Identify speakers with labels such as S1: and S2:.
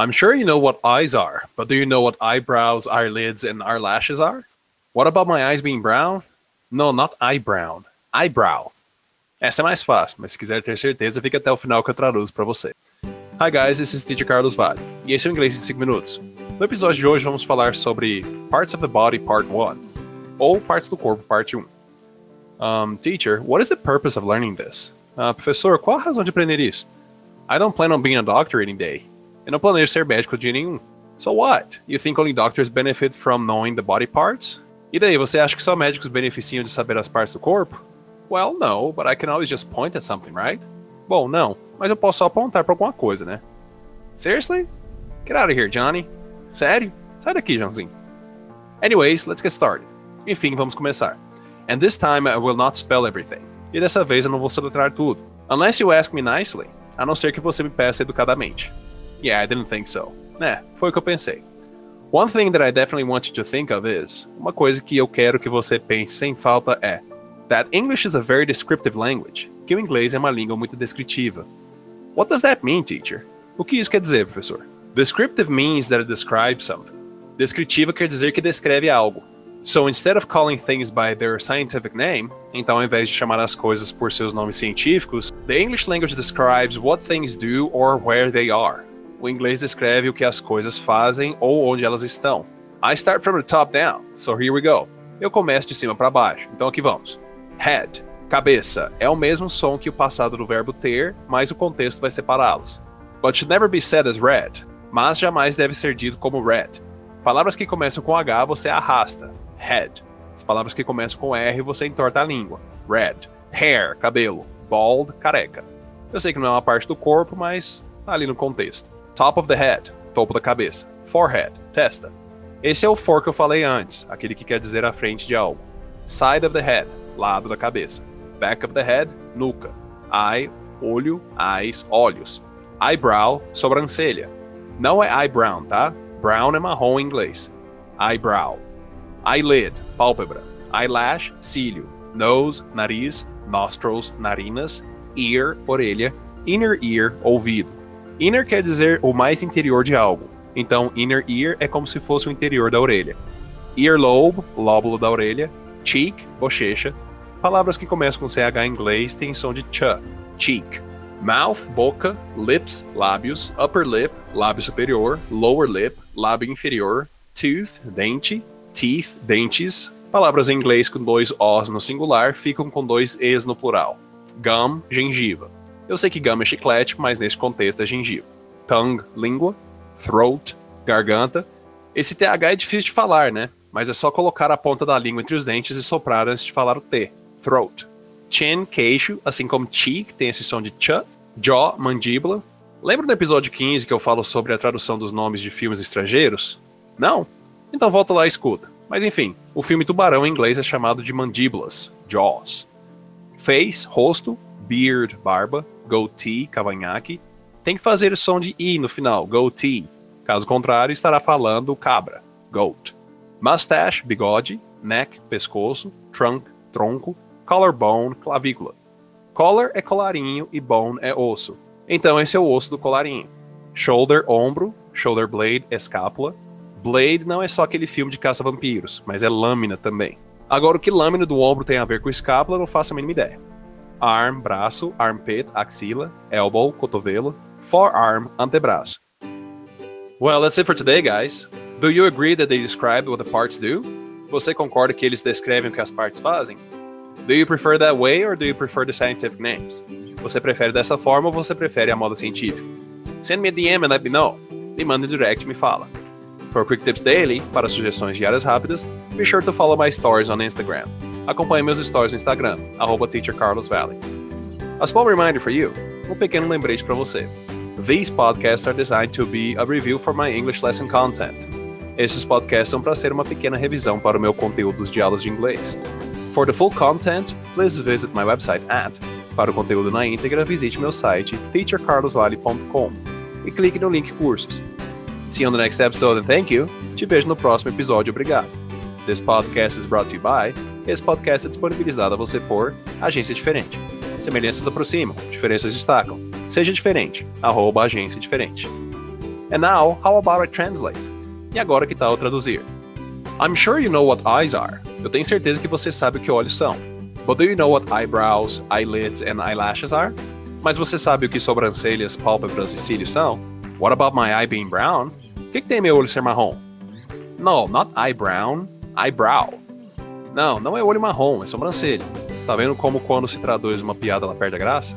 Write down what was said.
S1: I'm sure you know what eyes are, but do you know what eyebrows, eyelids, and eyelashes are? What about my eyes being brown? No, not eyebrow. Eyebrow. Essa é mais fácil, mas se quiser ter certeza, fica até o final que eu traduzo para você. Hi guys, this is Teacher Carlos Vale, e esse é o Inglês em 5 Minutos. No episódio de hoje vamos falar sobre Parts of the Body Part 1, ou Partes do Corpo Parte 1. Um, teacher, what is the purpose of learning this? Uh, professor, qual a razão de aprender isso? I don't plan on being a doctor any day. Eu não planejo ser médico de nenhum. So what? You think only doctors benefit from knowing the body parts? E daí, você acha que só médicos beneficiam de saber as partes do corpo? Well, no, but I can always just point at something, right? Bom, não, mas eu posso só apontar para alguma coisa, né? Seriously? Get out of here, Johnny. Sério? Sai daqui, Joãozinho. Anyways, let's get started. Enfim, vamos começar. And this time I will not spell everything. E dessa vez eu não vou soletrar tudo. Unless you ask me nicely. A não ser que você me peça educadamente. Yeah, I didn't think so. É, foi o que eu pensei. One thing that I definitely want you to think of is, uma coisa que eu quero que você pense sem falta é, that English is a very descriptive language, que o inglês é uma língua muito descritiva. What does that mean, teacher? O que isso quer dizer, professor? Descriptive means that it describes something. Descritiva quer dizer que descreve algo. So instead of calling things by their scientific name, então ao invés de chamar as coisas por seus nomes científicos, the English language describes what things do or where they are. O inglês descreve o que as coisas fazem ou onde elas estão. I start from the top down, so here we go. Eu começo de cima para baixo, então aqui vamos. Head, cabeça, é o mesmo som que o passado do verbo ter, mas o contexto vai separá-los. But should never be said as red, mas jamais deve ser dito como red. Palavras que começam com H você arrasta, head. As palavras que começam com R você entorta a língua, red. Hair, cabelo, bald, careca. Eu sei que não é uma parte do corpo, mas tá ali no contexto. Top of the head, topo da cabeça. Forehead, testa. Esse é o for que eu falei antes, aquele que quer dizer a frente de algo. Side of the head, lado da cabeça. Back of the head, nuca. Eye, olho, eyes, olhos. Eyebrow, sobrancelha. Não é eyebrow, tá? Brown é marrom em inglês. Eyebrow. Eyelid, pálpebra. Eyelash, cílio. Nose, nariz. Nostrils, narinas. Ear, orelha. Inner ear, ouvido. Inner quer dizer o mais interior de algo. Então, inner ear é como se fosse o interior da orelha. Earlobe, lóbulo da orelha. Cheek, bochecha. Palavras que começam com CH em inglês têm som de ch, cheek. Mouth, boca. Lips, lábios. Upper lip, lábio superior. Lower lip, lábio inferior. Tooth, dente. Teeth, dentes. Palavras em inglês com dois Os no singular ficam com dois Es no plural. Gum, gengiva. Eu sei que gama é chiclete, mas nesse contexto é gengiva. Tongue, língua. Throat, garganta. Esse TH é difícil de falar, né? Mas é só colocar a ponta da língua entre os dentes e soprar antes de falar o T. Throat. Chin, queixo, assim como cheek, tem esse som de ch. Jaw, mandíbula. Lembra do episódio 15 que eu falo sobre a tradução dos nomes de filmes estrangeiros? Não? Então volta lá e escuta. Mas enfim, o filme Tubarão em inglês é chamado de mandíbulas, jaws. Face, rosto, beard, barba, goatee, cavanhaque, tem que fazer o som de i no final, goatee. Caso contrário, estará falando cabra, goat. Mustache, bigode, neck, pescoço, trunk, tronco, collarbone, clavícula. Collar é colarinho e bone é osso. Então esse é o osso do colarinho. Shoulder, ombro, shoulder blade, escápula. Blade não é só aquele filme de caça-vampiros, mas é lâmina também. Agora, o que lâmina do ombro tem a ver com escápula, não faço a mínima ideia arm, braço, armpit, axila, elbow, cotovelo, forearm, antebraço. Well, that's it for today, guys. Do you agree that they describe what the parts do? Você concorda que eles descrevem o que as partes fazem? Do you prefer that way or do you prefer the scientific names? Você prefere dessa forma ou você prefere a moda científica? Send me a DM and let me know. Me manda um direct me fala. For Quick Tips Daily, para sugestões diárias rápidas, be sure to follow my stories on Instagram. Acompanhe meus stories no Instagram, teachercarlosvalley. A small reminder for you, um pequeno lembrete para você. These podcasts are designed to be a review for my English lesson content. Esses podcasts são para ser uma pequena revisão para o meu conteúdo dos aulas de inglês. For the full content, please visit my website at para o conteúdo na íntegra, visite meu site teachercarlosvalley.com e clique no link cursos. See you on the next episode and thank you. Te vejo no próximo episódio. Obrigado. This podcast is brought to you by. Esse podcast é disponibilizado a você por Agência Diferente. Semelhanças aproximam, diferenças destacam. Seja diferente. Arroba Agência Diferente. And now, how about I translate? E agora que tal traduzir? I'm sure you know what eyes are. Eu tenho certeza que você sabe o que olhos são. But do you know what eyebrows, eyelids and eyelashes are? Mas você sabe o que sobrancelhas, pálpebras e cílios são? What about my eye being brown? O que, que tem meu olho ser marrom? No, not eye brown, eyebrow. Não, não é olho marrom, é sobrancelha. Tá vendo como quando se traduz uma piada ela perde a graça?